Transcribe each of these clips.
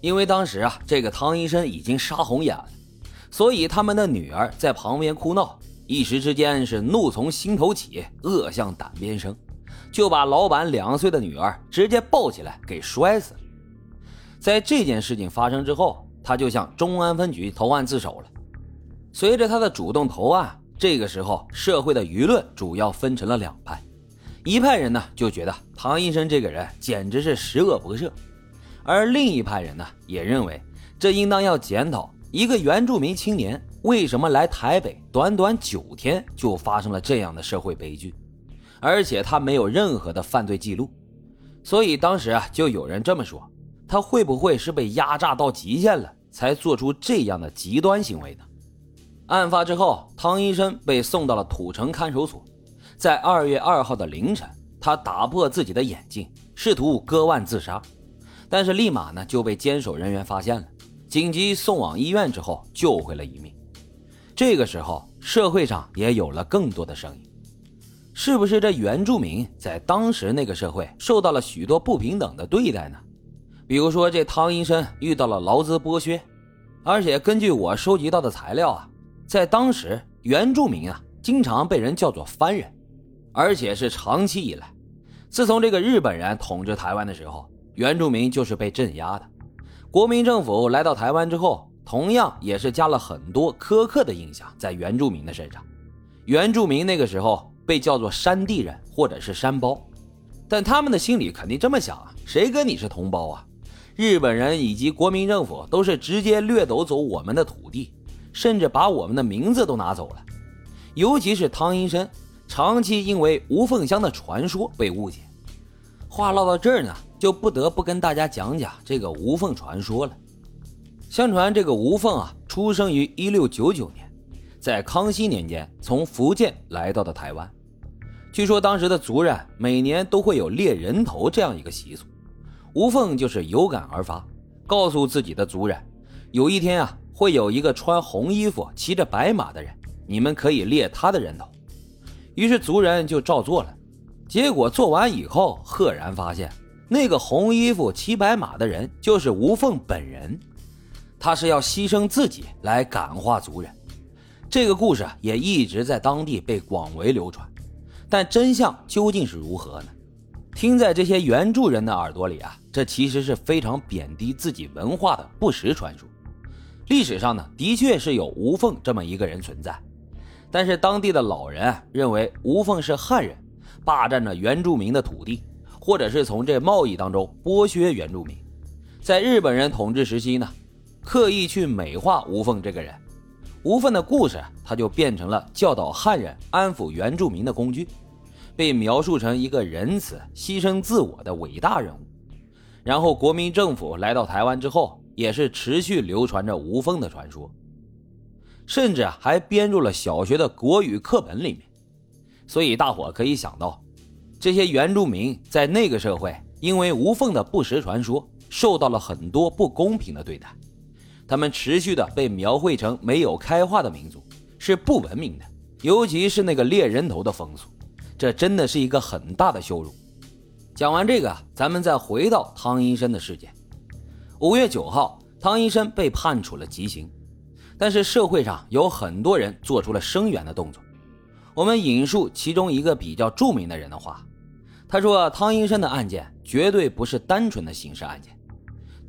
因为当时啊，这个汤医生已经杀红眼了，所以他们的女儿在旁边哭闹，一时之间是怒从心头起，恶向胆边生，就把老板两岁的女儿直接抱起来给摔死了。在这件事情发生之后，他就向中安分局投案自首了。随着他的主动投案，这个时候社会的舆论主要分成了两派，一派人呢就觉得唐医生这个人简直是十恶不赦。而另一派人呢，也认为这应当要检讨一个原住民青年为什么来台北短短九天就发生了这样的社会悲剧，而且他没有任何的犯罪记录，所以当时啊，就有人这么说，他会不会是被压榨到极限了，才做出这样的极端行为呢？案发之后，汤医生被送到了土城看守所，在二月二号的凌晨，他打破自己的眼镜，试图割腕自杀。但是立马呢就被坚守人员发现了，紧急送往医院之后救回了一命。这个时候社会上也有了更多的声音，是不是这原住民在当时那个社会受到了许多不平等的对待呢？比如说这汤医生遇到了劳资剥削，而且根据我收集到的材料啊，在当时原住民啊经常被人叫做番人，而且是长期以来，自从这个日本人统治台湾的时候。原住民就是被镇压的。国民政府来到台湾之后，同样也是加了很多苛刻的印象在原住民的身上。原住民那个时候被叫做山地人或者是山包，但他们的心里肯定这么想啊：谁跟你是同胞啊？日本人以及国民政府都是直接掠夺走我们的土地，甚至把我们的名字都拿走了。尤其是汤医生，长期因为吴凤香的传说被误解。话唠到这儿呢。就不得不跟大家讲讲这个吴凤传说了。相传这个吴凤啊，出生于一六九九年，在康熙年间从福建来到的台湾。据说当时的族人每年都会有猎人头这样一个习俗，吴凤就是有感而发，告诉自己的族人，有一天啊，会有一个穿红衣服、骑着白马的人，你们可以猎他的人头。于是族人就照做了，结果做完以后，赫然发现。那个红衣服骑白马的人就是吴凤本人，他是要牺牲自己来感化族人。这个故事也一直在当地被广为流传，但真相究竟是如何呢？听在这些原住人的耳朵里啊，这其实是非常贬低自己文化的不实传说。历史上呢，的确是有吴凤这么一个人存在，但是当地的老人认为吴凤是汉人，霸占着原住民的土地。或者是从这贸易当中剥削原住民，在日本人统治时期呢，刻意去美化吴凤这个人，吴凤的故事他就变成了教导汉人、安抚原住民的工具，被描述成一个仁慈、牺牲自我的伟大人物。然后国民政府来到台湾之后，也是持续流传着吴凤的传说，甚至还编入了小学的国语课本里面。所以大伙可以想到。这些原住民在那个社会，因为无缝的不实传说，受到了很多不公平的对待。他们持续的被描绘成没有开化的民族，是不文明的，尤其是那个猎人头的风俗，这真的是一个很大的羞辱。讲完这个，咱们再回到汤医生的事件。五月九号，汤医生被判处了极刑，但是社会上有很多人做出了声援的动作。我们引述其中一个比较著名的人的话。他说：“汤医生的案件绝对不是单纯的刑事案件。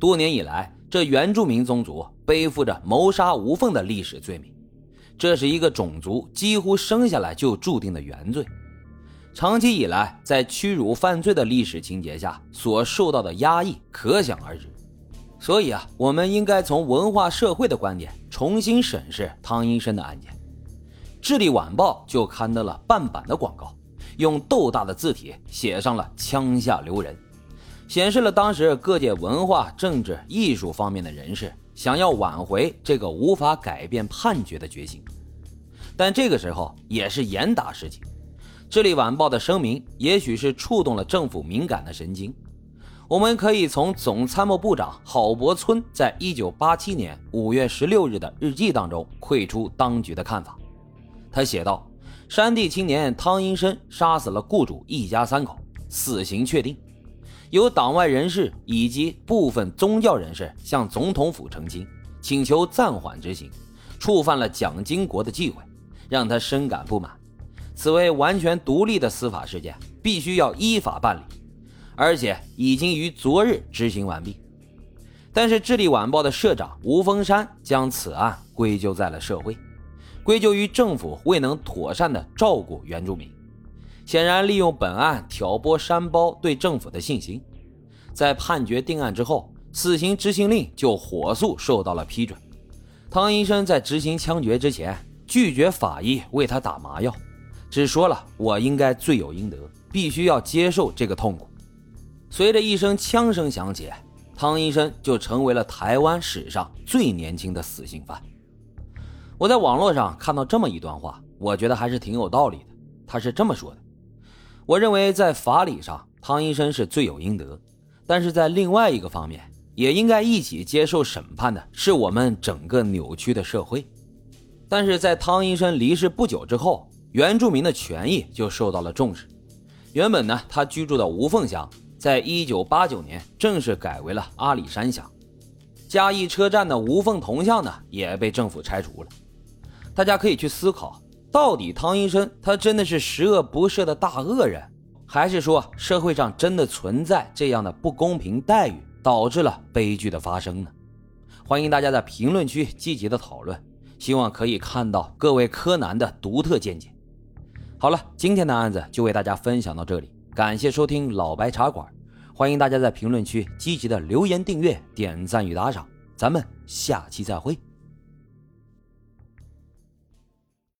多年以来，这原住民宗族背负着谋杀无缝的历史罪名，这是一个种族几乎生下来就注定的原罪。长期以来，在屈辱犯罪的历史情节下所受到的压抑，可想而知。所以啊，我们应该从文化社会的观点重新审视汤医生的案件。”《智利晚报》就刊登了半版的广告。用豆大的字体写上了“枪下留人”，显示了当时各界文化、政治、艺术方面的人士想要挽回这个无法改变判决的决心。但这个时候也是严打时期，《智利晚报》的声明也许是触动了政府敏感的神经。我们可以从总参谋部长郝柏村在一九八七年五月十六日的日记当中窥出当局的看法。他写道。山地青年汤英生杀死了雇主一家三口，死刑确定。有党外人士以及部分宗教人士向总统府澄清，请求暂缓执行，触犯了蒋经国的忌讳，让他深感不满。此为完全独立的司法事件，必须要依法办理，而且已经于昨日执行完毕。但是，《智利晚报》的社长吴峰山将此案归咎在了社会，归咎于政府未能妥善的照顾原住民。显然利用本案挑拨山包对政府的信心，在判决定案之后，死刑执行令就火速受到了批准。汤医生在执行枪决之前拒绝法医为他打麻药，只说了“我应该罪有应得，必须要接受这个痛苦”。随着一声枪声响起，汤医生就成为了台湾史上最年轻的死刑犯。我在网络上看到这么一段话，我觉得还是挺有道理的。他是这么说的。我认为在法理上，汤医生是罪有应得，但是在另外一个方面，也应该一起接受审判的是我们整个扭曲的社会。但是在汤医生离世不久之后，原住民的权益就受到了重视。原本呢，他居住的无缝乡，在一九八九年正式改为了阿里山乡。嘉义车站的无缝铜像呢，也被政府拆除了。大家可以去思考。到底汤医生他真的是十恶不赦的大恶人，还是说社会上真的存在这样的不公平待遇，导致了悲剧的发生呢？欢迎大家在评论区积极的讨论，希望可以看到各位柯南的独特见解。好了，今天的案子就为大家分享到这里，感谢收听老白茶馆，欢迎大家在评论区积极的留言、订阅、点赞与打赏，咱们下期再会。